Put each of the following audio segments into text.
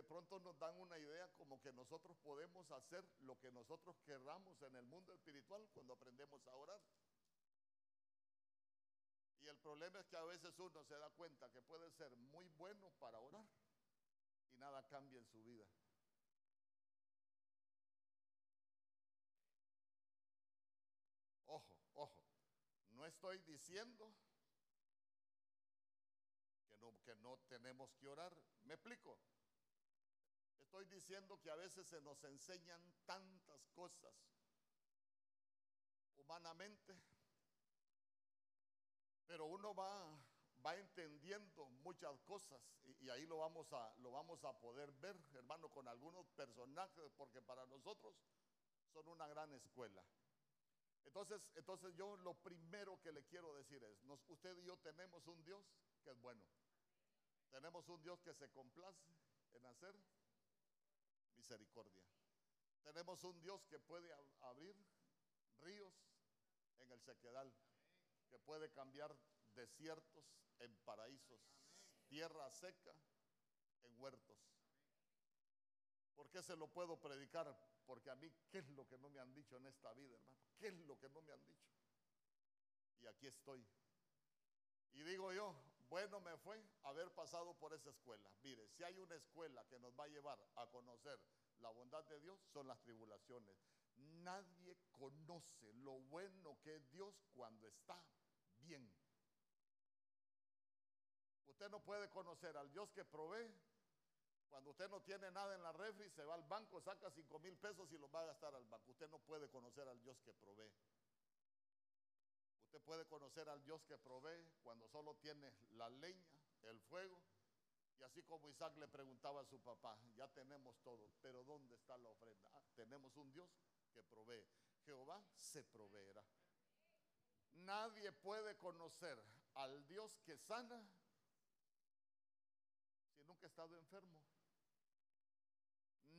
de pronto nos dan una idea como que nosotros podemos hacer lo que nosotros querramos en el mundo espiritual cuando aprendemos a orar. Y el problema es que a veces uno se da cuenta que puede ser muy bueno para orar y nada cambia en su vida. Ojo, ojo, no estoy diciendo que no, que no tenemos que orar. ¿Me explico? Estoy diciendo que a veces se nos enseñan tantas cosas humanamente, pero uno va, va entendiendo muchas cosas y, y ahí lo vamos, a, lo vamos a poder ver, hermano, con algunos personajes, porque para nosotros son una gran escuela. Entonces, entonces yo lo primero que le quiero decir es, nos, usted y yo tenemos un Dios que es bueno. Tenemos un Dios que se complace en hacer misericordia. Tenemos un Dios que puede abrir ríos en el sequedal, que puede cambiar desiertos en paraísos, tierra seca en huertos. ¿Por qué se lo puedo predicar? Porque a mí, ¿qué es lo que no me han dicho en esta vida, hermano? ¿Qué es lo que no me han dicho? Y aquí estoy. Y digo yo, bueno me fue haber pasado por esa escuela. Mire, si hay una escuela que nos va a llevar a conocer la bondad de Dios, son las tribulaciones. Nadie conoce lo bueno que es Dios cuando está bien. Usted no puede conocer al Dios que provee cuando usted no tiene nada en la refri, se va al banco, saca cinco mil pesos y los va a gastar al banco. Usted no puede conocer al Dios que provee. Usted puede conocer al Dios que provee cuando solo tiene la leña, el fuego. Y así como Isaac le preguntaba a su papá, ya tenemos todo, pero ¿dónde está la ofrenda? Ah, tenemos un Dios que provee. Jehová se proveerá. Nadie puede conocer al Dios que sana si nunca ha estado enfermo.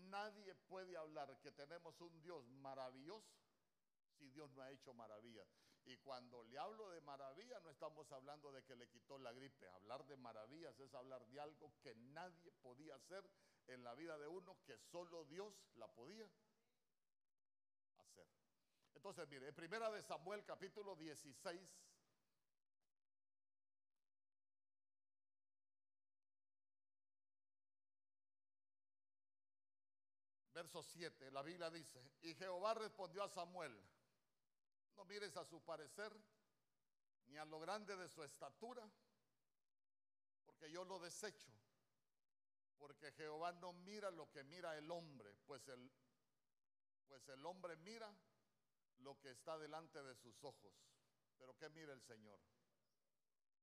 Nadie puede hablar que tenemos un Dios maravilloso si Dios no ha hecho maravillas. Y cuando le hablo de maravilla, no estamos hablando de que le quitó la gripe. Hablar de maravillas es hablar de algo que nadie podía hacer en la vida de uno, que solo Dios la podía hacer. Entonces, mire, en primera de Samuel capítulo 16, verso 7, la Biblia dice, y Jehová respondió a Samuel, no mires a su parecer, ni a lo grande de su estatura, porque yo lo desecho. Porque Jehová no mira lo que mira el hombre, pues el, pues el hombre mira lo que está delante de sus ojos. Pero ¿qué mira el Señor?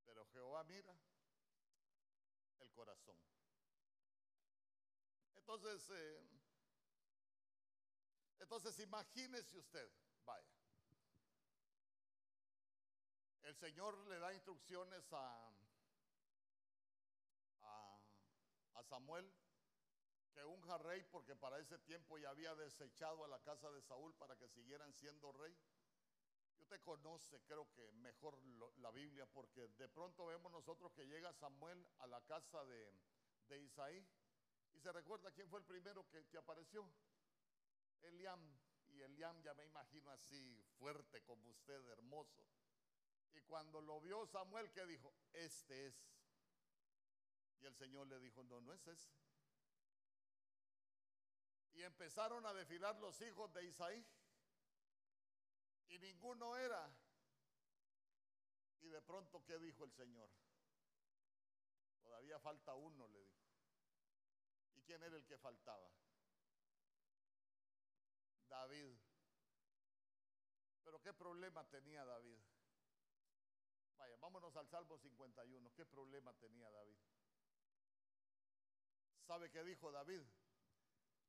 Pero Jehová mira el corazón. Entonces, eh, entonces imagínese usted, vaya, el Señor le da instrucciones a, a, Samuel que unja rey porque para ese tiempo ya había desechado a la casa de Saúl para que siguieran siendo rey. Y usted conoce, creo que mejor la Biblia, porque de pronto vemos nosotros que llega Samuel a la casa de, de Isaí y se recuerda quién fue el primero que, que apareció. Eliam. Y Eliam ya me imagino así, fuerte como usted, hermoso. Y cuando lo vio Samuel, ¿qué dijo? Este es. Y el Señor le dijo, no, no es ese. Y empezaron a desfilar los hijos de Isaí. Y ninguno era. Y de pronto, ¿qué dijo el Señor? Todavía falta uno, le dijo. ¿Y quién era el que faltaba? David. Pero ¿qué problema tenía David? Vámonos al Salmo 51. ¿Qué problema tenía David? ¿Sabe qué dijo David?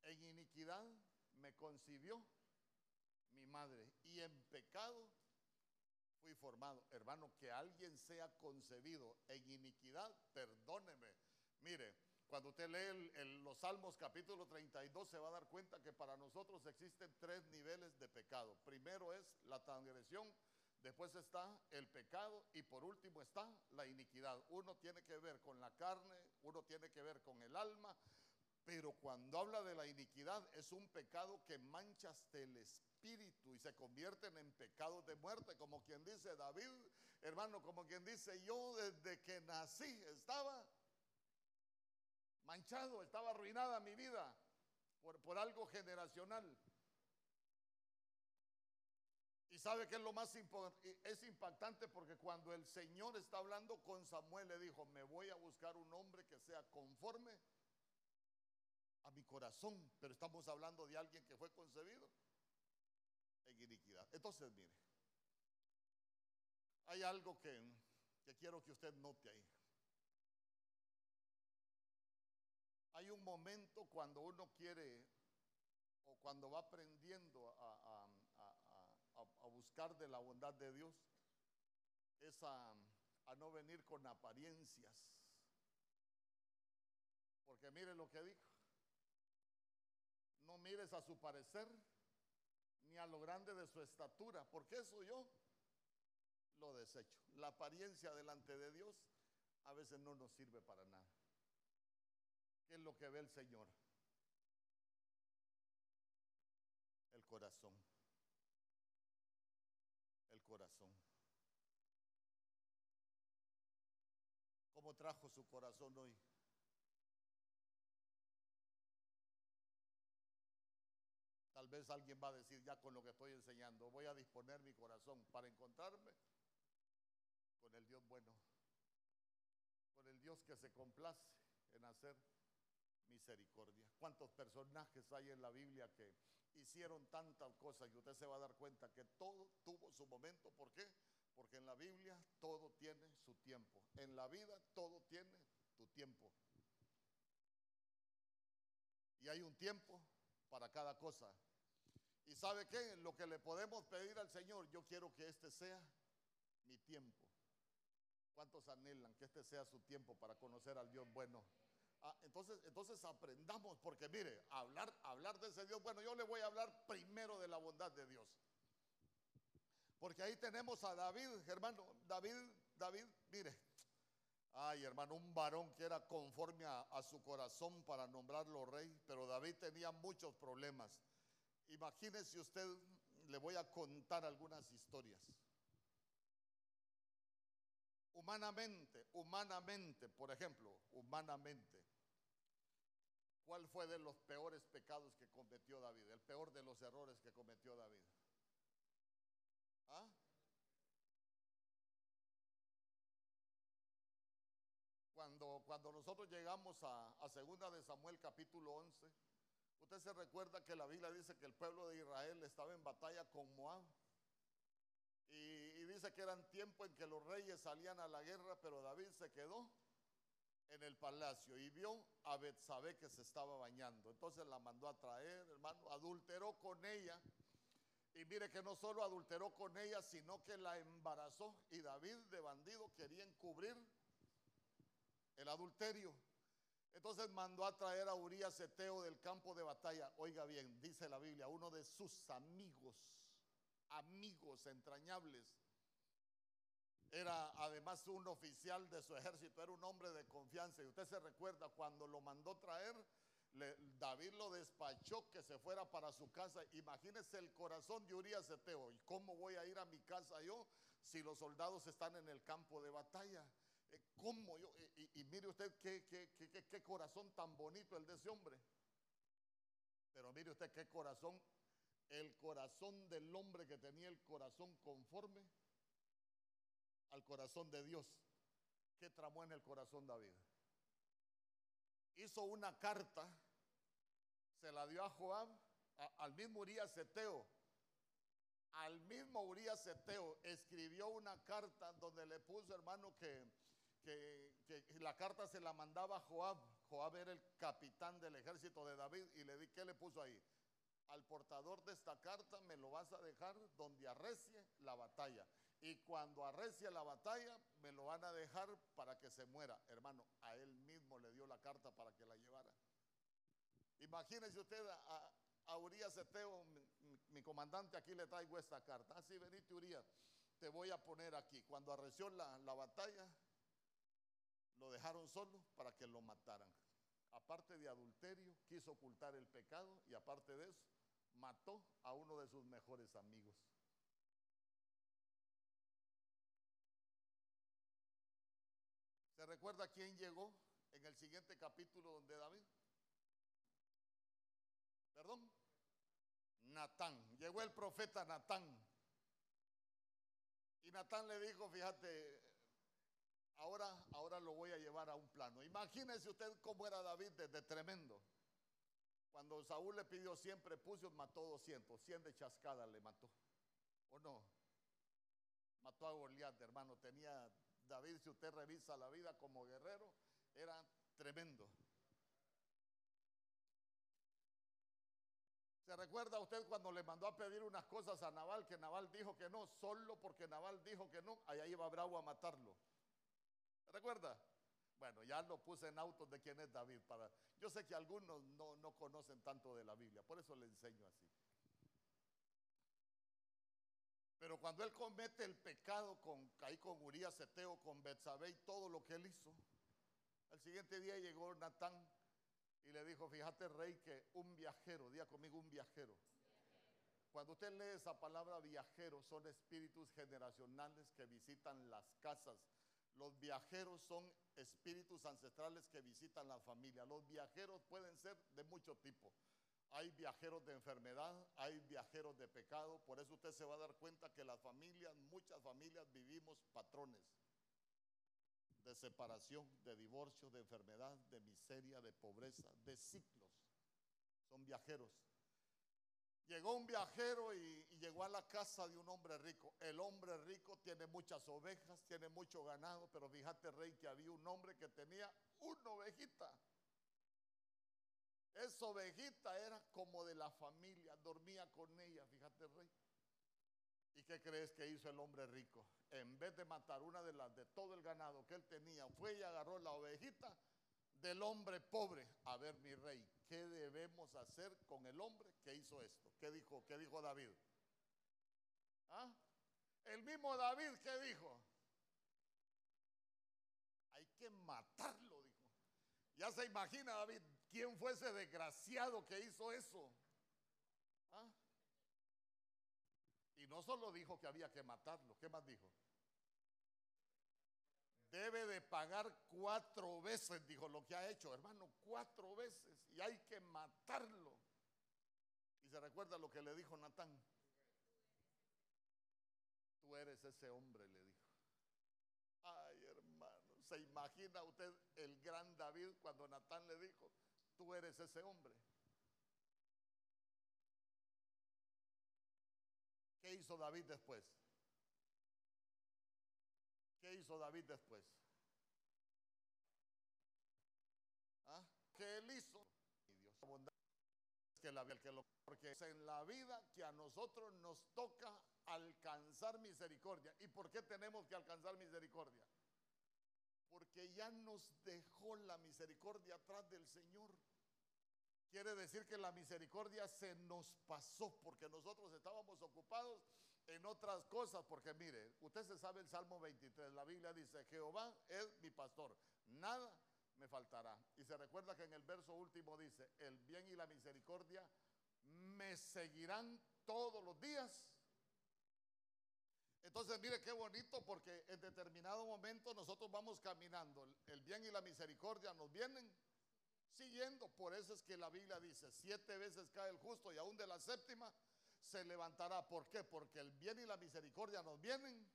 En iniquidad me concibió mi madre y en pecado fui formado. Hermano, que alguien sea concebido en iniquidad, perdóneme. Mire, cuando usted lee los Salmos capítulo 32 se va a dar cuenta que para nosotros existen tres niveles de pecado. Primero es la transgresión, después está el pecado y por último está la iniquidad. Uno tiene que ver con la carne, uno tiene que ver con el alma, Pero cuando habla de la iniquidad es un pecado que mancha hasta el espíritu y se convierten en pecados de muerte, como quien dice David, hermano, como quien dice yo desde que nací estaba manchado, estaba arruinada mi vida por, por algo generacional. Sabe que es lo más es impactante porque cuando el Señor está hablando con Samuel le dijo, me voy a buscar un hombre que sea conforme a mi corazón, pero estamos hablando de alguien que fue concebido en iniquidad. Entonces, mire, hay algo que, quiero que usted note ahí. Hay un momento cuando uno quiere o cuando va aprendiendo a, buscar de la bondad de Dios, es a, a no venir con apariencias. Porque mire lo que dijo. No mires a su parecer ni a lo grande de su estatura, porque eso yo lo desecho. La apariencia delante de Dios a veces no nos sirve para nada. ¿Qué es lo que ve el Señor? El corazón. El corazón. ¿Cómo trajo su corazón hoy? Tal vez alguien va a decir ya con lo que estoy enseñando, voy a disponer mi corazón para encontrarme con el Dios bueno, con el Dios que se complace en hacer misericordia. ¿Cuántos personajes hay en la Biblia que hicieron tantas cosas y usted se va a dar cuenta que todo tuvo su momento? ¿Por qué? Porque en la Biblia todo tiene su tiempo. En la vida todo tiene tu tiempo. Y hay un tiempo para cada cosa. ¿Y sabe qué? Lo que le podemos pedir al Señor, yo quiero que este sea mi tiempo. ¿Cuántos anhelan que este sea su tiempo para conocer al Dios bueno? Ah, entonces, entonces aprendamos, porque mire, hablar, hablar de ese Dios, bueno, yo le voy a hablar primero de la bondad de Dios. Porque ahí tenemos a David, hermano, David, David, mire, ay hermano, un varón que era conforme a, a su corazón para nombrarlo rey, pero David tenía muchos problemas. Imagínese usted, le voy a contar algunas historias. Humanamente, humanamente, por ejemplo, humanamente, ¿cuál fue de los peores pecados que cometió David? El peor de los errores que cometió David. Cuando, nosotros llegamos a, a segunda de Samuel capítulo 11, usted se recuerda que la Biblia dice que el pueblo de Israel estaba en batalla con Moab. Y, dice que eran tiempos en que los reyes salían a la guerra, pero David se quedó en el palacio y vio a Betsabé que se estaba bañando. Entonces la mandó a traer, hermano, adulteró con ella. Y mire que no solo adulteró con ella, sino que la embarazó. Y David de bandido quería encubrir el adulterio. Entonces mandó a traer a Urias Eteo del campo de batalla. Oiga bien, dice la Biblia, uno de sus amigos amigos entrañables. Era además un oficial de su ejército, era un hombre de confianza. Y usted se recuerda cuando lo mandó traer, David lo despachó que se fuera para su casa. Imagínese el corazón de Urias Eteo. ¿Y cómo voy a ir a mi casa yo si los soldados están en el campo de batalla? Eh, ¿Cómo yo? Y, mire usted qué, qué, qué, qué corazón tan bonito el de ese hombre. Pero mire usted qué corazón el corazón del hombre que tenía el corazón conforme al corazón de Dios. ¿Qué tramó en el corazón David? Hizo una carta, se la dio a Joab, al mismo Urias Eteo. Al mismo Urias Eteo escribió una carta donde le puso, hermano, que, que, que, la carta se la mandaba a Joab. Joab era el capitán del ejército de David y le di, ¿qué le puso ahí? al portador de esta carta me lo vas a dejar donde arrecie la batalla. Y cuando arrecie la batalla, me lo van a dejar para que se muera. Hermano, a él mismo le dio la carta para que la llevara. Imagínese usted a, a Urias Eteo, mi, comandante, aquí le traigo esta carta. Así, ah, venite Urias, te voy a poner aquí. Cuando arreció la, la batalla, lo dejaron solo para que lo mataran. aparte de adulterio, quiso ocultar el pecado y aparte de eso, mató a uno de sus mejores amigos. ¿Se recuerda quién llegó en el siguiente capítulo donde David? Perdón. Natán. Llegó el profeta Natán. Y Natán le dijo, fíjate, ahora, ahora lo voy a llevar a un plano. Imagínese usted cómo era David de tremendo. Cuando Saúl le pidió siempre puso, mató 200, 100 de chascada le mató. ¿O no? Mató a Goliat, hermano. Tenía David, si usted revisa la vida como guerrero, era tremendo. ¿Se recuerda usted cuando le mandó a pedir unas cosas a Naval que Naval dijo que no, solo porque Naval dijo que no, allá iba Bravo a matarlo? ¿Se recuerda? Bueno, ya lo puse en autos de quién es David. Para, yo sé que algunos no, no conocen tanto de la Biblia, por eso le enseño así. Pero cuando él comete el pecado con ahí con Urias Eteo, con Betsabé y todo lo que él hizo, al siguiente día llegó Natán y le dijo, fíjate rey que un viajero, diga conmigo un viajero. Cuando usted lee esa palabra viajero, son espíritus generacionales que visitan las casas. Los viajeros son espíritus ancestrales que visitan la familia. Los viajeros pueden ser de mucho tipo. Hay viajeros de enfermedad, hay viajeros de pecado. Por eso usted se va a dar cuenta que las familias, muchas familias vivimos patrones de separación, de divorcio, de enfermedad, de miseria, de pobreza, de ciclos. Son viajeros. Llegó un viajero y, llegó a la casa de un hombre rico. El hombre rico tiene muchas ovejas, tiene mucho ganado, pero fíjate, rey, que había un hombre que tenía una ovejita. Esa ovejita era como de la familia, dormía con ella, fíjate rey. ¿Y qué crees que hizo el hombre rico? En vez de matar una de las de todo el ganado que él tenía, fue y agarró la ovejita del hombre pobre. A ver, mi rey, ¿qué debemos hacer con el hombre que hizo esto? ¿Qué dijo? ¿Qué dijo David? ¿Ah? El mismo David, ¿qué dijo? Hay que matarlo, dijo. Ya se imagina, David, quién fue ese desgraciado que hizo eso. ¿Ah? Y no solo dijo que había que matarlo, ¿qué más dijo? Debe de pagar cuatro veces, dijo lo que ha hecho, hermano, cuatro veces. Y hay que matarlo. Y se recuerda lo que le dijo Natán. Tú eres ese hombre, le dijo. Ay, hermano, ¿se imagina usted el gran David cuando Natán le dijo, tú eres ese hombre? ¿Qué hizo David después? ¿Qué hizo David después? ¿Ah? ¿Qué él hizo? que la, que lo, porque es en la vida que a nosotros nos toca alcanzar misericordia. ¿Y por qué tenemos que alcanzar misericordia? Porque ya nos dejó la misericordia atrás del Señor. Quiere decir que la misericordia se nos pasó porque nosotros estábamos ocupados en otras cosas. Porque mire, usted se sabe el Salmo 23, la Biblia dice, Jehová es mi pastor, nada me faltará. Y se recuerda que en el verso último dice, el bien y la misericordia me seguirán todos los días. Entonces, mire qué bonito porque en determinado momento nosotros vamos caminando, el bien y la misericordia nos vienen siguiendo. Por eso es que la Biblia dice, siete veces cae el justo y aún de la séptima se levantará. ¿Por qué? Porque el bien y la misericordia nos vienen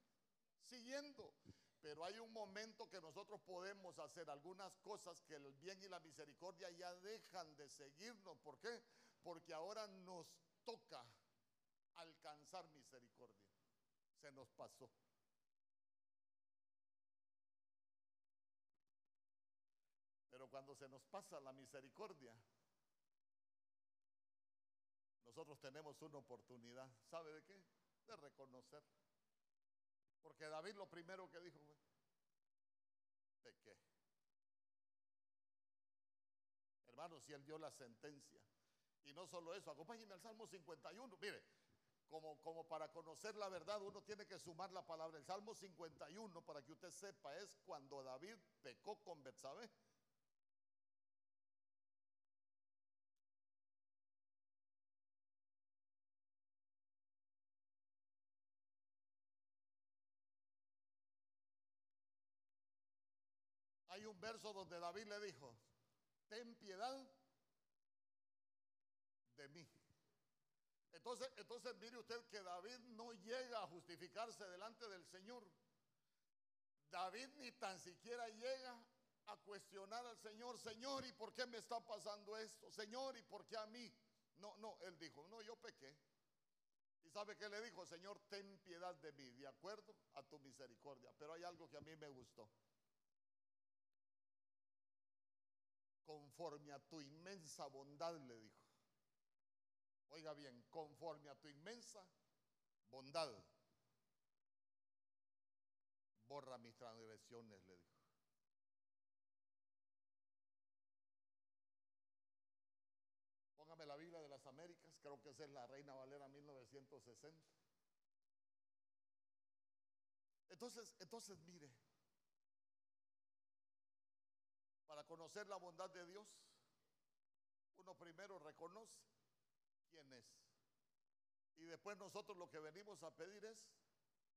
siguiendo. Pero hay un momento que nosotros podemos hacer algunas cosas que el bien y la misericordia ya dejan de seguirnos. ¿Por qué? Porque ahora nos toca alcanzar misericordia. Se nos pasó. Pero cuando se nos pasa la misericordia, nosotros tenemos una oportunidad. ¿Sabe de qué? De reconocer. Porque David lo primero que dijo fue, ¿de qué? Hermanos, si él dio la sentencia. Y no solo eso, acompáñenme al Salmo 51. Mire, como, como para conocer la verdad uno tiene que sumar la palabra. El Salmo 51, para que usted sepa, es cuando David pecó con Betsabé. Hay un verso donde David le dijo, ten piedad de mí. Entonces, entonces mire usted que David no llega a justificarse delante del Señor. David ni tan siquiera llega a cuestionar al Señor, Señor, ¿y por qué me está pasando esto? Señor, ¿y por qué a mí? No, no, él dijo, no, yo pequé. ¿Y sabe qué le dijo? Señor, ten piedad de mí, de acuerdo a tu misericordia. Pero hay algo que a mí me gustó. Conforme a tu inmensa bondad, le dijo. Oiga bien, conforme a tu inmensa bondad, borra mis transgresiones, le dijo. Póngame la Biblia de las Américas, creo que esa es la Reina Valera 1960. Entonces, entonces mire, conocer la bondad de Dios, uno primero reconoce quién es. Y después nosotros lo que venimos a pedir es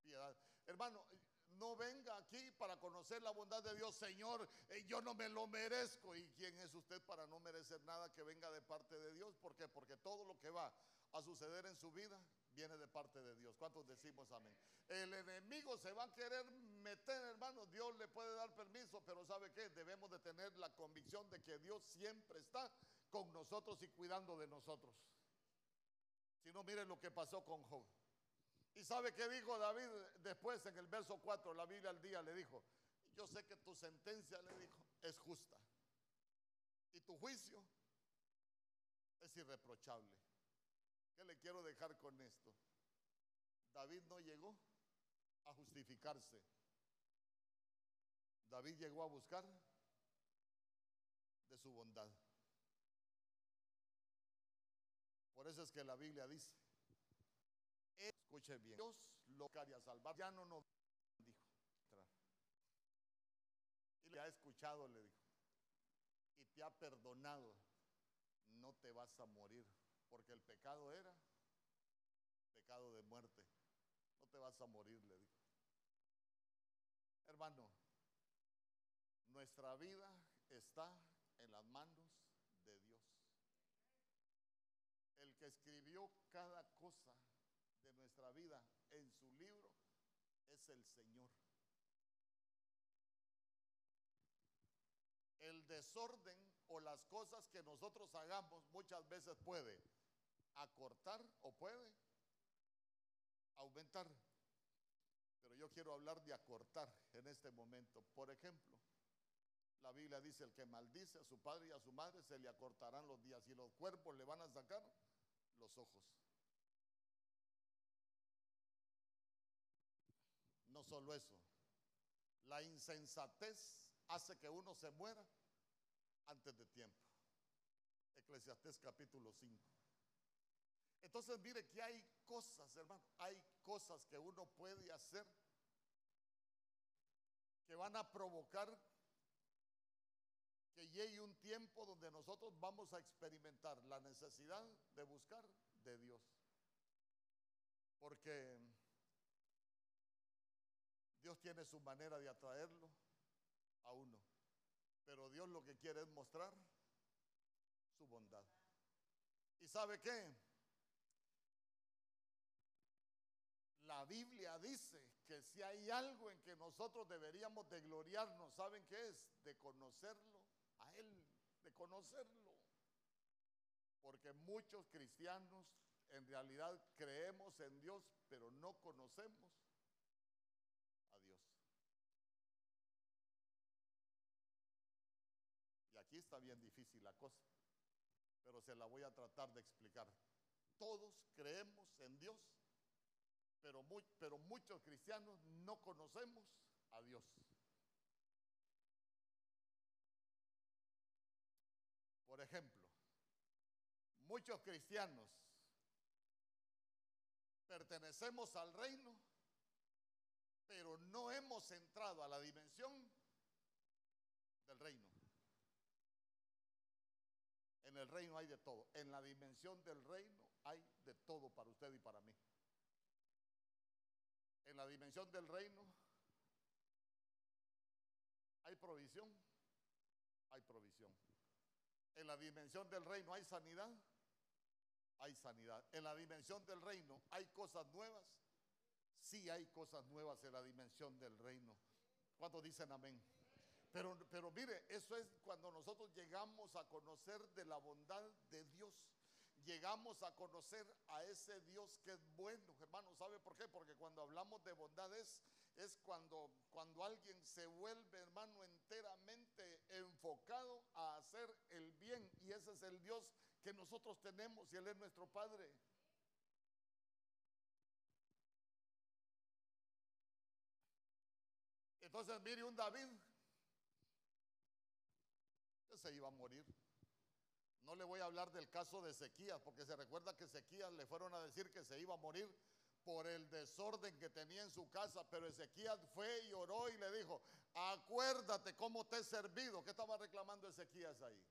piedad. Hermano, no venga aquí para conocer la bondad de Dios, Señor, eh, yo no me lo merezco. ¿Y quién es usted para no merecer nada que venga de parte de Dios? ¿Por? Porque todo lo que va a suceder en su vida viene de parte de Dios. ¿Cuántos decimos amén? El enemigo se va a querer meter, hermano, Dios le puede dar permiso, pero ¿sabe qué? Debemos de tener la convicción de que Dios siempre está con nosotros y cuidando de nosotros. Si no, miren lo que pasó con Job. ¿Y sabe qué dijo David después en el verso 4? La Biblia al día le dijo, yo sé que tu sentencia, le dijo, es justa. Y tu juicio es irreprochable. ¿Qué le quiero dejar con esto? David no llegó a justificarse. David llegó a buscar de su bondad. Por eso es que la Biblia dice, escuche bien, Dios lo quería salvar, ya no nos dijo. Y le ha escuchado, le dijo, y te ha perdonado, no te vas a morir, porque el pecado era pecado de muerte, no te vas a morir, le dijo. Hermano, nuestra vida está en las manos de Dios. El que escribió cada cosa de nuestra vida en su libro es el Señor. Desorden o las cosas que nosotros hagamos muchas veces puede acortar o puede aumentar. Pero yo quiero hablar de acortar en este momento. Por ejemplo, la Biblia dice, el que maldice a su padre y a su madre se le acortarán los días y los cuerpos le van a sacar los ojos. No solo eso, la insensatez hace que uno se muera antes de tiempo. Eclesiastés capítulo 5. Entonces mire que hay cosas, hermano, hay cosas que uno puede hacer que van a provocar que llegue un tiempo donde nosotros vamos a experimentar la necesidad de buscar de Dios. Porque Dios tiene su manera de atraerlo a uno. Pero Dios lo que quiere es mostrar su bondad. ¿Y sabe qué? La Biblia dice que si hay algo en que nosotros deberíamos de gloriarnos, ¿saben qué es? De conocerlo a Él, de conocerlo. Porque muchos cristianos en realidad creemos en Dios, pero no conocemos bien difícil la cosa, pero se la voy a tratar de explicar. Todos creemos en Dios, pero, pero muchos cristianos no conocemos a Dios. Por ejemplo, muchos cristianos pertenecemos al reino, pero no hemos entrado a la dimensión del reino. En el reino hay de todo. En la dimensión del reino hay de todo para usted y para mí. En la dimensión del reino hay provisión provisión. En la dimensión del reino hay sanidad, hay sanidad. En la dimensión del reino hay cosas nuevas, sí hay cosas nuevas en la dimensión del reino. ¿Cuántos dicen amén? Pero, pero mire, eso es cuando nosotros llegamos a conocer de la bondad de Dios. Llegamos a conocer a ese Dios que es bueno, hermano. ¿Sabe por qué? Porque cuando hablamos de bondad es, es cuando, cuando alguien se vuelve, hermano, enteramente enfocado a hacer el bien. Y ese es el Dios que nosotros tenemos y Él es nuestro Padre. Entonces, mire un David se iba a morir. No le voy a hablar del caso de Ezequías, porque se recuerda que Ezequías le fueron a decir que se iba a morir por el desorden que tenía en su casa, pero Ezequías fue y oró y le dijo, acuérdate cómo te he servido. ¿Qué estaba reclamando Ezequías ahí?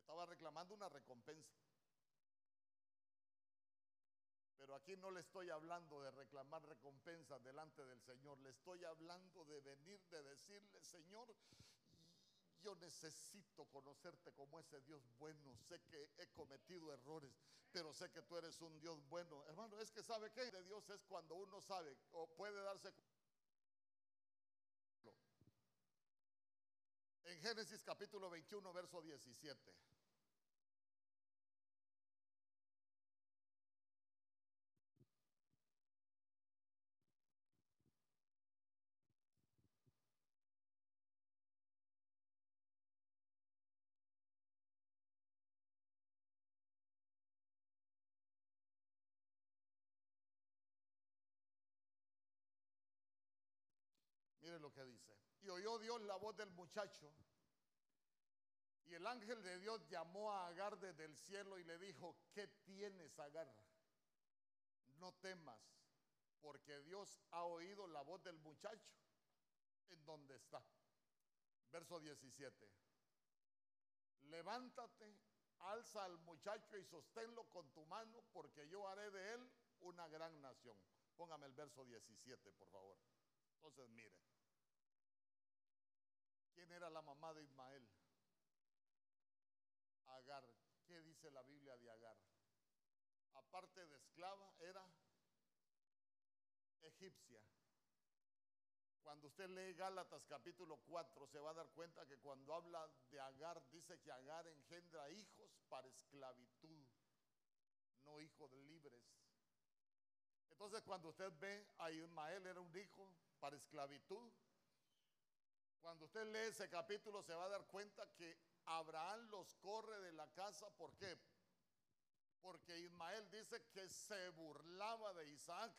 Estaba reclamando una recompensa. Pero aquí no le estoy hablando de reclamar recompensas delante del Señor, le estoy hablando de venir, de decirle, Señor, yo necesito conocerte como ese Dios bueno. Sé que he cometido errores, pero sé que tú eres un Dios bueno. Hermano, es que sabe que de Dios es cuando uno sabe o puede darse En Génesis capítulo 21, verso 17. Lo que dice. Y oyó Dios la voz del muchacho. Y el ángel de Dios llamó a Agar desde el cielo y le dijo, ¿qué tienes, Agar? No temas, porque Dios ha oído la voz del muchacho en donde está. Verso 17. Levántate, alza al muchacho y sosténlo con tu mano, porque yo haré de él una gran nación. Póngame el verso 17, por favor. Entonces, mire. ¿Quién era la mamá de Ismael? Agar. ¿Qué dice la Biblia de Agar? Aparte de esclava, era egipcia. Cuando usted lee Gálatas capítulo 4, se va a dar cuenta que cuando habla de Agar, dice que Agar engendra hijos para esclavitud, no hijos libres. Entonces, cuando usted ve a Ismael, era un hijo para esclavitud. Cuando usted lee ese capítulo, se va a dar cuenta que Abraham los corre de la casa. ¿Por qué? Porque Ismael dice que se burlaba de Isaac.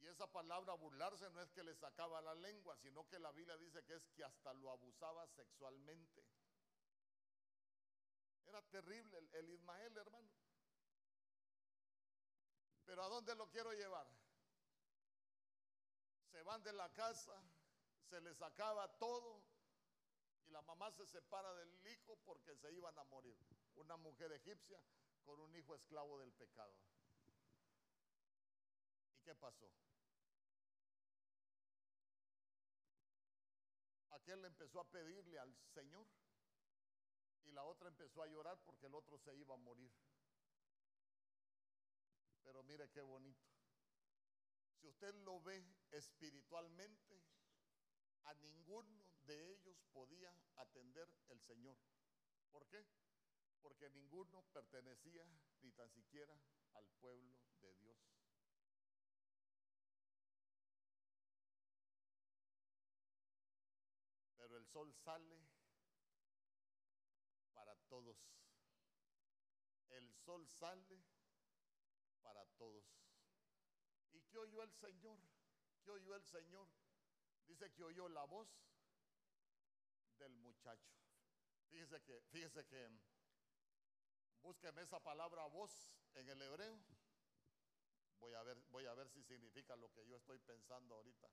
Y esa palabra burlarse no es que le sacaba la lengua, sino que la Biblia dice que es que hasta lo abusaba sexualmente. Era terrible el, el Ismael, hermano. Pero ¿a dónde lo quiero llevar? Se van de la casa, se les acaba todo y la mamá se separa del hijo porque se iban a morir. Una mujer egipcia con un hijo esclavo del pecado. ¿Y qué pasó? Aquel empezó a pedirle al Señor y la otra empezó a llorar porque el otro se iba a morir. Pero mire qué bonito. Si usted lo ve espiritualmente, a ninguno de ellos podía atender el Señor. ¿Por qué? Porque ninguno pertenecía ni tan siquiera al pueblo de Dios. Pero el sol sale para todos. El sol sale para todos. ¿Y qué oyó el Señor? ¿Qué oyó el Señor? Dice que oyó la voz del muchacho. Fíjese que, fíjese que, búsqueme esa palabra voz en el hebreo. Voy a ver, voy a ver si significa lo que yo estoy pensando ahorita.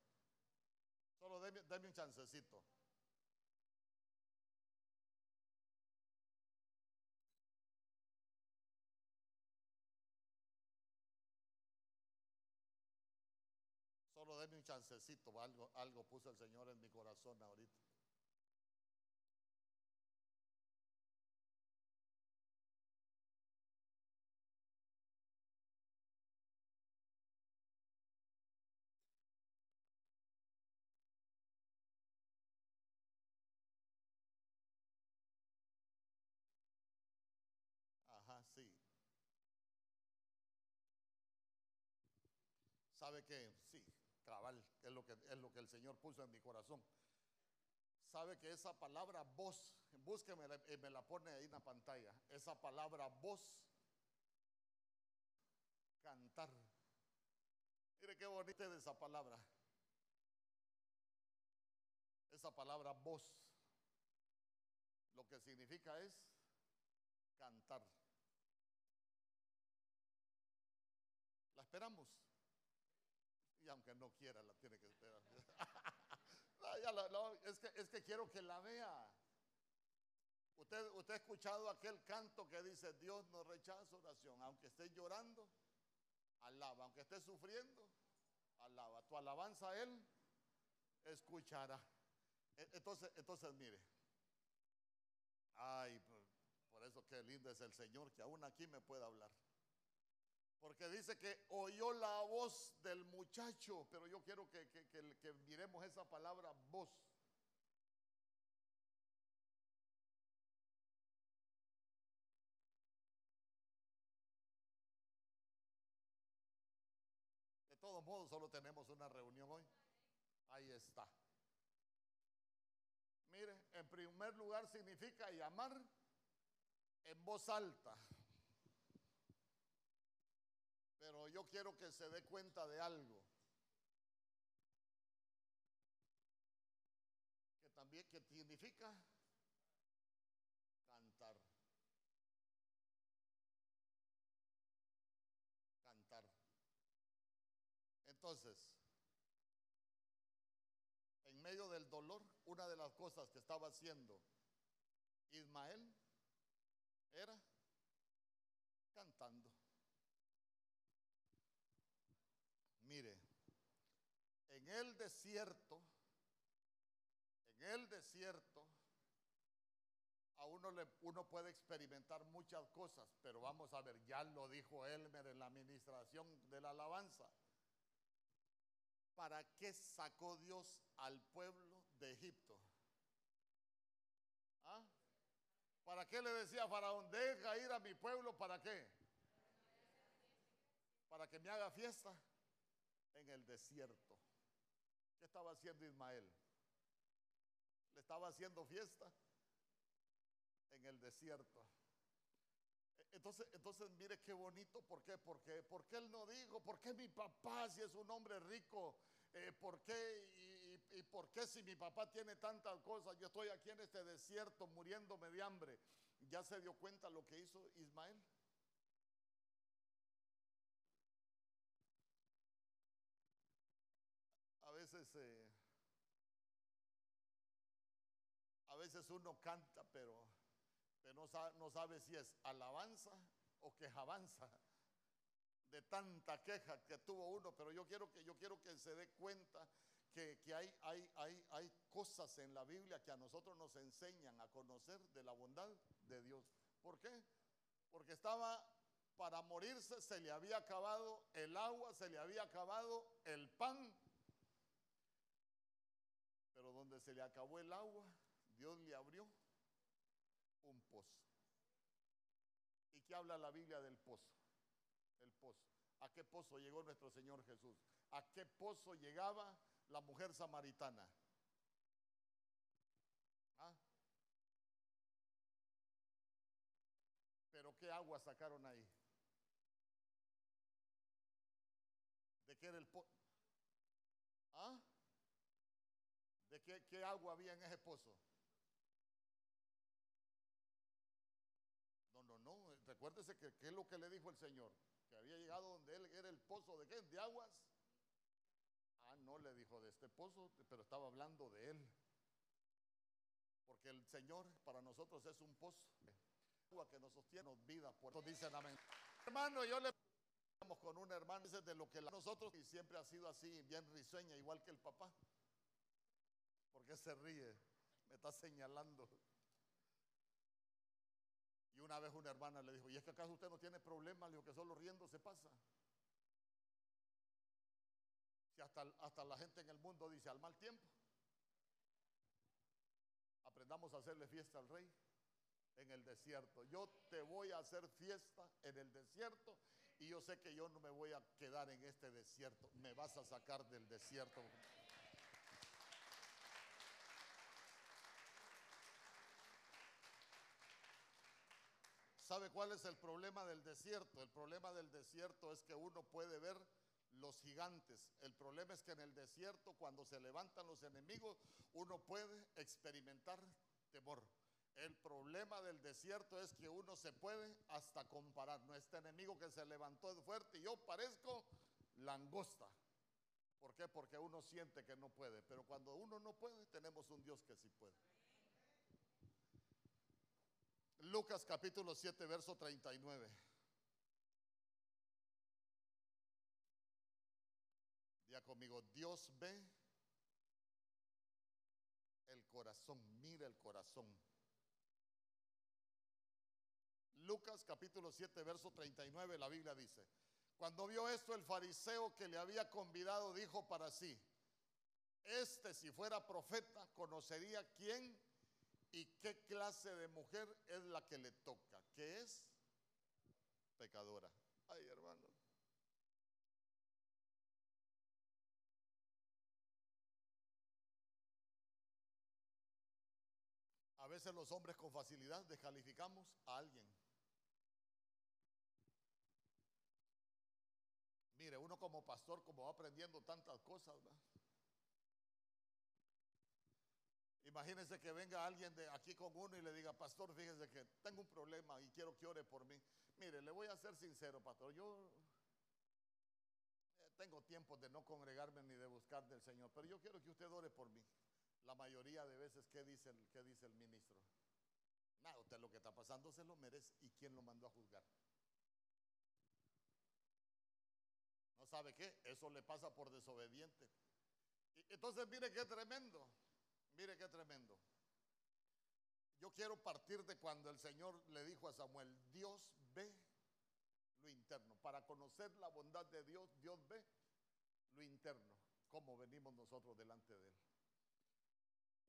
Solo deme, un chancecito. un chancecito, algo, algo puso el Señor en mi corazón ahorita. sí. ¿Sabe qué? Sí es lo que es lo que el Señor puso en mi corazón. Sabe que esa palabra voz, búsqueme y me la pone ahí en la pantalla. Esa palabra voz, cantar. Mire qué bonita es esa palabra. Esa palabra voz, lo que significa es cantar. La esperamos. No quiera, la tiene que esperar. es, que, es que quiero que la vea. Usted, usted ha escuchado aquel canto que dice, Dios no rechaza oración, aunque esté llorando, alaba, aunque esté sufriendo, alaba. Tu alabanza a Él escuchará. E, entonces, entonces mire, ay, por eso qué lindo es el Señor que aún aquí me puede hablar. Porque dice que oyó la voz del muchacho, pero yo quiero que, que, miremos esa palabra voz. De todos modos, solo tenemos una reunión hoy. Ahí está. Mire, en primer lugar significa llamar en voz alta. Yo quiero que se dé cuenta de algo. Que también que significa cantar. Cantar. Entonces, en medio del dolor, una de las cosas que estaba haciendo Ismael era cantando. Mire, en el desierto, en el desierto, a uno, le, uno puede experimentar muchas cosas, pero vamos a ver, ya lo dijo Elmer en la administración de la alabanza. ¿Para qué sacó Dios al pueblo de Egipto? ¿Ah? ¿Para qué le decía a Faraón, deja ir a mi pueblo? ¿Para qué? Para que me haga fiesta en el desierto. ¿Qué estaba haciendo Ismael? Le estaba haciendo fiesta en el desierto. Entonces, entonces mire qué bonito, ¿por qué? Porque, porque él no dijo, ¿por qué mi papá si es un hombre rico? Eh, ¿Por qué? Y, y, por qué si mi papá tiene tantas cosas? Yo estoy aquí en este desierto muriéndome de hambre. ¿Ya se dio cuenta lo que hizo Ismael? Veces uno canta, pero, no, sabe, si es alabanza o quejabanza de tanta queja que tuvo uno, pero yo quiero que, que se dé cuenta que, hay, hay cosas en la Biblia que a nosotros nos enseñan a conocer de la bondad de Dios. ¿Por qué? Porque estaba para morirse, se le había acabado el agua, se le había acabado el pan pero donde se le acabó el agua, Dios le abrió un pozo. ¿Y qué habla la Biblia del pozo? El pozo. ¿A qué pozo llegó nuestro Señor Jesús? ¿A qué pozo llegaba la mujer samaritana? ¿Ah? ¿Pero qué agua sacaron ahí? ¿De qué era el pozo? ¿Ah? qué, agua había en ese pozo? No. Recuérdese que qué es lo que le dijo el Señor. Que había llegado donde él era el pozo de qué? De aguas. Ah, no le dijo de este pozo, pero estaba hablando de él. Porque el Señor para nosotros es un pozo. Agua que nos sostiene vida. Por eso dicen amén. Hermano, yo le con un hermano de lo que nosotros y siempre ha sido así, bien risueña, igual que el papá. ¿Por qué se ríe? Me está señalando. Y una vez una hermana le dijo, ¿y es que acaso usted no tiene problemas? Le dijo que solo riendo se pasa. Si hasta, hasta la gente en el mundo dice al mal tiempo. Aprendamos a hacerle fiesta al rey en el desierto. Yo te voy a hacer fiesta en el desierto Y yo sé que yo no me voy a quedar en este desierto. Me vas a sacar del desierto. ¿Sabe cuál es el problema del desierto? El problema del desierto es que uno puede ver los gigantes. El problema es que en el desierto, cuando se levantan los enemigos, uno puede experimentar temor. El problema del desierto es que uno se puede hasta comparar. No este enemigo que se levantó es fuerte y yo parezco langosta. ¿Por qué? Porque uno siente que no puede. Pero cuando uno no puede, tenemos un Dios que sí puede. Lucas capítulo 7, verso 39. Día conmigo, Dios ve el corazón, mira el corazón. Lucas capítulo 7, verso 39, la Biblia dice, cuando vio esto el fariseo que le había convidado dijo para sí, este si fuera profeta conocería quién y qué clase de mujer es la que le toca, que es pecadora. Ay, hermano. A veces los hombres con facilidad descalificamos a alguien. Mire, uno como pastor, como va aprendiendo tantas cosas, ¿verdad? Imagínense que venga alguien de aquí con uno y le diga, pastor, fíjese que tengo un problema y quiero que ore por mí. Mire, le voy a ser sincero, pastor. Yo eh, tengo tiempo de no congregarme ni de buscar del Señor, pero yo quiero que usted ore por mí. La mayoría de veces, ¿qué dice el, qué dice el ministro? Nada, usted lo que está pasando se lo merece. ¿Y quién lo mandó a juzgar? ¿No sabe qué? Eso le pasa por desobediente. Entonces, mire qué tremendo. Mire qué tremendo. Yo quiero partir de cuando el Señor le dijo a Samuel, Dios ve lo interno. Para conocer la bondad de Dios, Dios ve lo interno, cómo venimos nosotros delante de Él.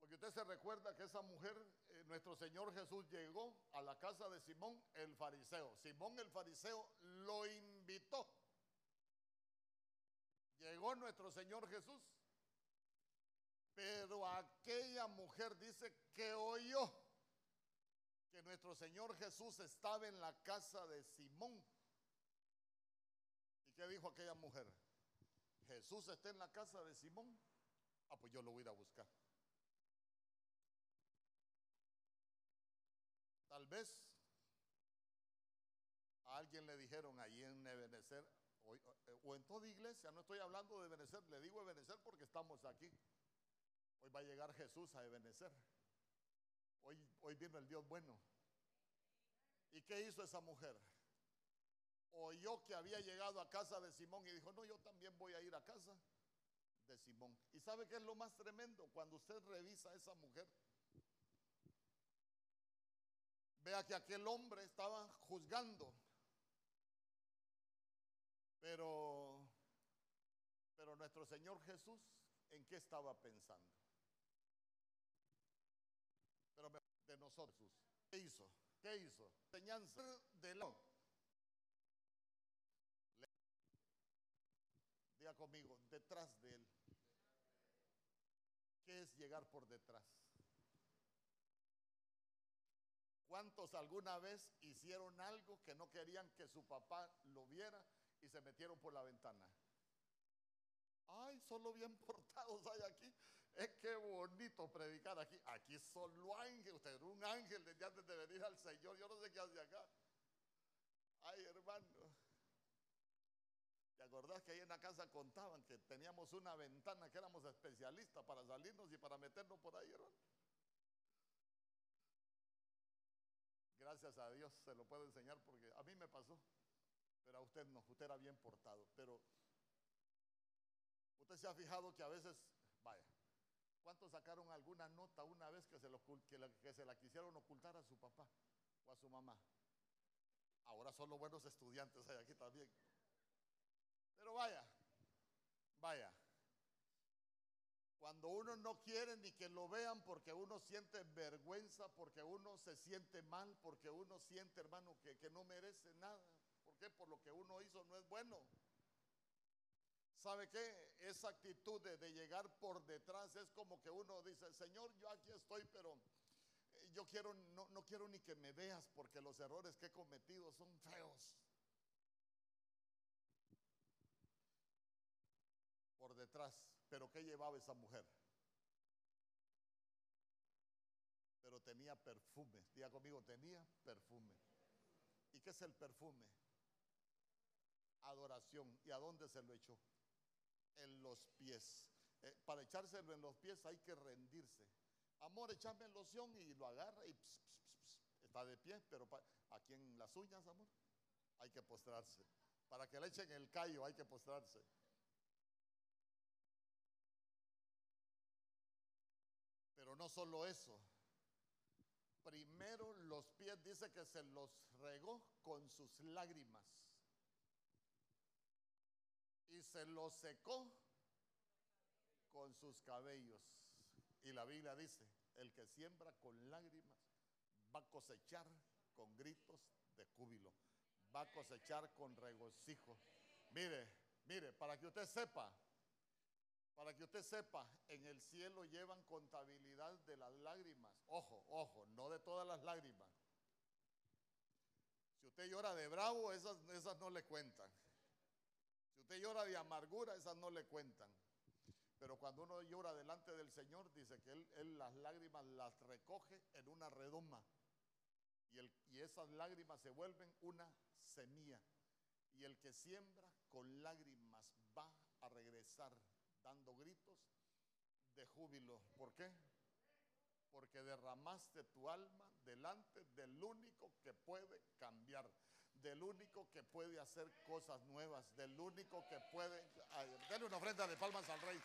Porque usted se recuerda que esa mujer, eh, nuestro Señor Jesús llegó a la casa de Simón el fariseo. Simón el fariseo lo invitó. Llegó nuestro Señor Jesús pero aquella mujer dice que oyó que nuestro Señor Jesús estaba en la casa de Simón. ¿Y qué dijo aquella mujer? Jesús está en la casa de Simón. Ah, pues yo lo voy a ir a buscar. Tal vez a alguien le dijeron allí en Ebenezer, o, o en toda iglesia, no estoy hablando de Ebenezer, le digo Ebenezer porque estamos aquí. Hoy va a llegar Jesús a Ebenecer. Hoy, hoy vino el Dios bueno. ¿Y qué hizo esa mujer? Oyó que había llegado a casa de Simón y dijo, no, yo también voy a ir a casa de Simón. ¿Y sabe qué es lo más tremendo? Cuando usted revisa a esa mujer, vea que aquel hombre estaba juzgando, pero, pero nuestro Señor Jesús, ¿en qué estaba pensando? Nosotros. ¿Qué hizo? ¿Qué hizo? Enseñanza de lo. Diga conmigo, detrás de él. ¿Qué es llegar por detrás? ¿Cuántos alguna vez hicieron algo que no querían que su papá lo viera y se metieron por la ventana? Ay, solo bien portados hay aquí. Es que bonito predicar aquí. Aquí solo ángel. Usted es un ángel desde antes de venir al Señor. Yo no sé qué hace acá. Ay, hermano. ¿Te acordás que ahí en la casa contaban que teníamos una ventana que éramos especialistas para salirnos y para meternos por ahí, hermano? Gracias a Dios se lo puedo enseñar porque a mí me pasó, pero a usted no, usted era bien portado. Pero usted se ha fijado que a veces, vaya, ¿Cuántos sacaron alguna nota una vez que se, que, se la quisieron ocultar a su papá o a su mamá? Ahora son los buenos estudiantes hay aquí también. Pero vaya, vaya. Cuando uno no quiere ni que lo vean porque uno siente vergüenza, porque uno se siente mal, porque uno siente, hermano, que, que no merece nada. ¿Por qué? por lo que uno hizo no es bueno. ¿Sabe qué? Esa actitud de, de llegar por detrás es como que uno dice, Señor, yo aquí estoy, pero eh, yo quiero, no, no quiero ni que me veas porque los errores que he cometido son feos. Por detrás. Pero ¿qué llevaba esa mujer? Pero tenía perfume. Diga conmigo, tenía perfume. ¿Y qué es el perfume? Adoración. ¿Y a dónde se lo echó? En los pies. Eh, para echárselo en los pies hay que rendirse. Amor, échame loción y lo agarra y ps, está de pie, pero aquí en las uñas, amor, hay que postrarse. Para que le echen el callo hay que postrarse. Pero no solo eso. Primero los pies dice que se los regó con sus lágrimas. Y se los secó con sus cabellos. Y la Biblia dice, el que siembra con lágrimas va a cosechar con gritos de júbilo. Va a cosechar con regocijo. Mire, mire, para que usted sepa, para que usted sepa, en el cielo llevan contabilidad de las lágrimas. Ojo, ojo, no de todas las lágrimas. Si usted llora de bravo, esas, esas no le cuentan. Llora de amargura, esas no le cuentan. Pero cuando uno llora delante del Señor, dice que Él, las lágrimas las recoge en una redoma. Y, y esas lágrimas se vuelven una semilla. Y el que siembra con lágrimas va a regresar dando gritos de júbilo. ¿Por qué? Porque derramaste tu alma delante del único que puede cambiar, del único que puede hacer cosas nuevas, del único que puede... Denle una ofrenda de palmas al rey.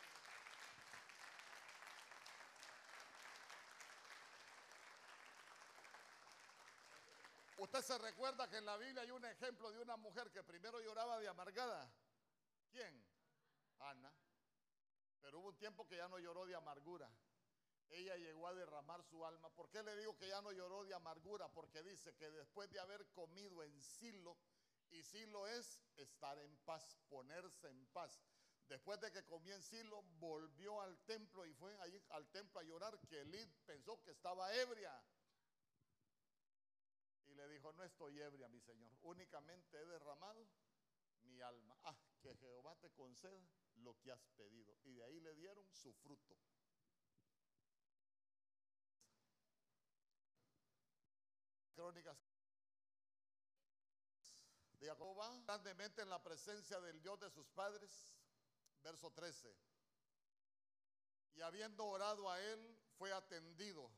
Usted se recuerda que en la Biblia hay un ejemplo de una mujer que primero lloraba de amargada. ¿Quién? Ana. Pero hubo un tiempo que ya no lloró de amargura. Ella llegó a derramar su alma. ¿Por qué le digo que ya no lloró de amargura? Porque dice que después de haber comido en Silo, y Silo es estar en paz, ponerse en paz. Después de que comió en Silo, volvió al templo y fue ahí al templo a llorar, que Elid pensó que estaba ebria. Y le dijo, no estoy ebria, mi Señor, únicamente he derramado mi alma. Ah, que Jehová te conceda lo que has pedido. Y de ahí le dieron su fruto. Crónicas de Jacob grandemente en la presencia del Dios de sus padres. Verso 13. Y habiendo orado a él, fue atendido,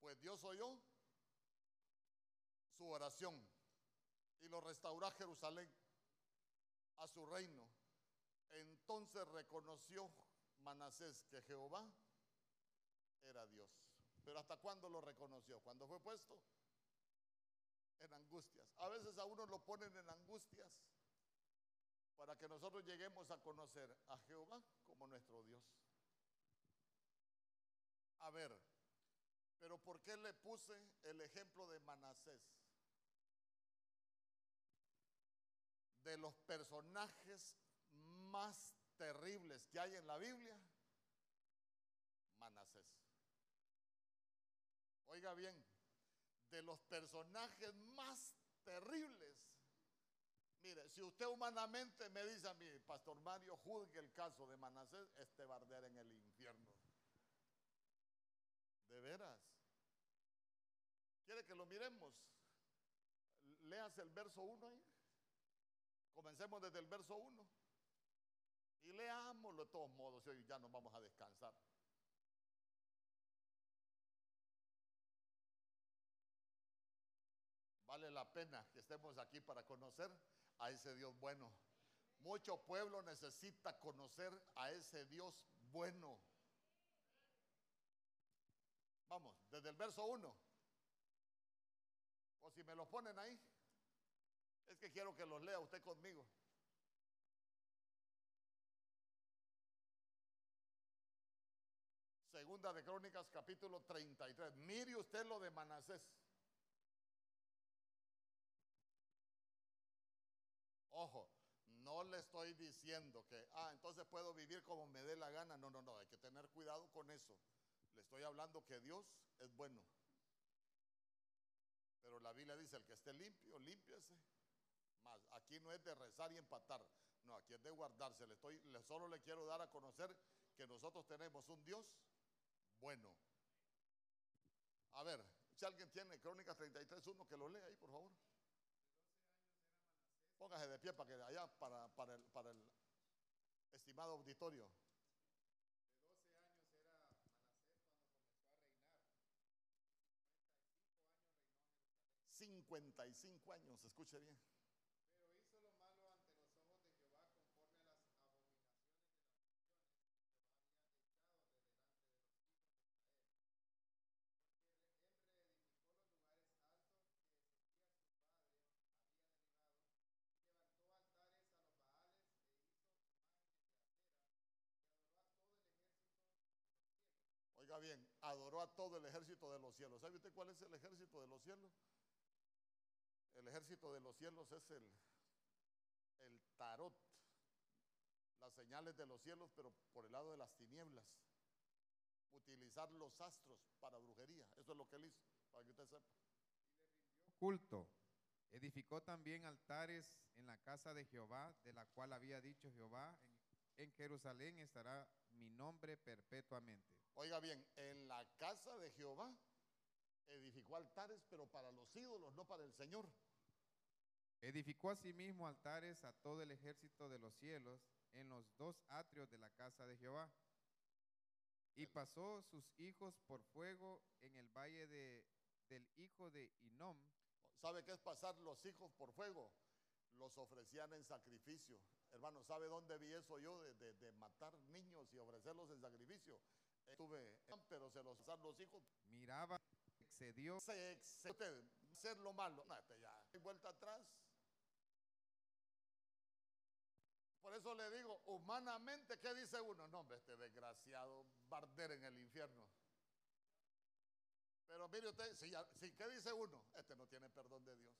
pues Dios oyó su oración y lo restauró a Jerusalén, a su reino. Entonces reconoció Manasés que Jehová era Dios. Pero ¿hasta cuándo lo reconoció? ¿Cuándo fue puesto? En angustias. A veces a uno lo ponen en angustias para que nosotros lleguemos a conocer a Jehová como nuestro Dios. A ver, pero ¿por qué le puse el ejemplo de Manasés? De los personajes más terribles que hay en la Biblia, Manasés. Oiga bien, de los personajes más terribles. Mire, si usted humanamente me dice a mí, Pastor Mario, juzgue el caso de Manasés, este va a arder en el infierno. De veras. ¿Quiere que lo miremos? Leas el verso 1 ahí. Comencemos desde el verso 1. Y leámoslo de todos modos, y hoy ya nos vamos a descansar. Vale la pena que estemos aquí para conocer a ese Dios bueno. Mucho pueblo necesita conocer a ese Dios bueno. Vamos, desde el verso 1. O si me lo ponen ahí, es que quiero que los lea usted conmigo. Segunda de Crónicas, capítulo 33. Mire usted lo de Manasés. Le estoy diciendo que, ah, entonces puedo vivir como me dé la gana. No, no, no, hay que tener cuidado con eso. Le estoy hablando que Dios es bueno. Pero la Biblia dice, el que esté limpio, límpiese. Más, aquí no es de rezar y empatar. No, aquí es de guardarse. Le estoy, solo le quiero dar a conocer que nosotros tenemos un Dios bueno. A ver, si alguien tiene Crónicas 33.1, que lo lea ahí, por favor. Póngase de pie para que allá, para, para, el, para el estimado auditorio. 55 años, escuche bien. Pero hizo lo malo ante los ojos de Jehová conforme a las abominaciones de las naciones que Jehová había echado de delante de los hijos de Israel. Porque él Oiga bien, adoró a todo el ejército de los cielos. ¿Sabe usted cuál es el ejército de los cielos? El ejército de los cielos es el, el tarot, las señales de los cielos, pero por el lado de las tinieblas. Utilizar los astros para brujería. Eso es lo que él hizo, para que usted sepa. culto. Edificó también altares en la casa de Jehová, de la cual había dicho Jehová, en, en Jerusalén estará mi nombre perpetuamente. Oiga bien, en la casa de Jehová edificó altares, pero para los ídolos, no para el Señor. Edificó asimismo altares a todo el ejército de los cielos en los dos atrios de la casa de Jehová. Y pasó sus hijos por fuego en el valle de, del hijo de Inom. ¿Sabe qué es pasar los hijos por fuego? Los ofrecían en sacrificio. Hermano, ¿sabe dónde vi eso yo de, de, de matar niños y ofrecerlos en sacrificio? Estuve, pero se los pasaron los hijos. Miraba, excedió. Se excedió hacer lo malo. No, este ya hay vuelta atrás. Por eso le digo, humanamente, ¿qué dice uno? No, hombre, este desgraciado barder en el infierno. Pero mire usted, si, si, ¿qué dice uno? Este no tiene perdón de Dios.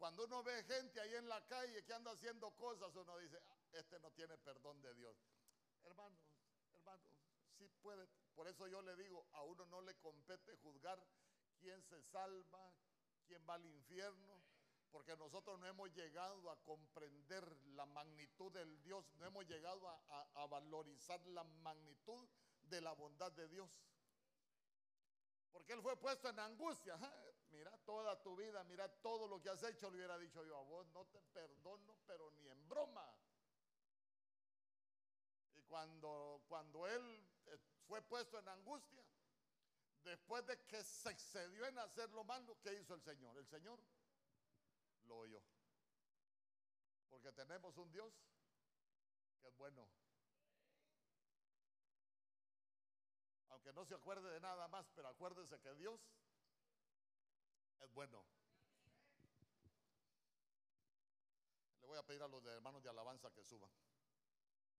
Cuando uno ve gente ahí en la calle que anda haciendo cosas, uno dice, "Ah, este no tiene perdón de Dios. Hermano, hermano, sí puede. Por eso yo le digo, a uno no le compete juzgar quién se salva, quién va al infierno, porque nosotros no hemos llegado a comprender la magnitud del Dios, no hemos llegado a, valorizar la magnitud de la bondad de Dios. Porque él fue puesto en angustia. Mira toda tu vida, mira todo lo que has hecho, le hubiera dicho yo a vos, no te perdono, pero ni en broma. Y cuando, cuando él eh, fue puesto en angustia, después de que se excedió en hacer lo malo, ¿qué hizo el Señor? El Señor lo oyó. Porque tenemos un Dios que es bueno. Aunque no se acuerde de nada más, pero acuérdese que Dios es bueno. Le voy a pedir a los hermanos de alabanza que suban.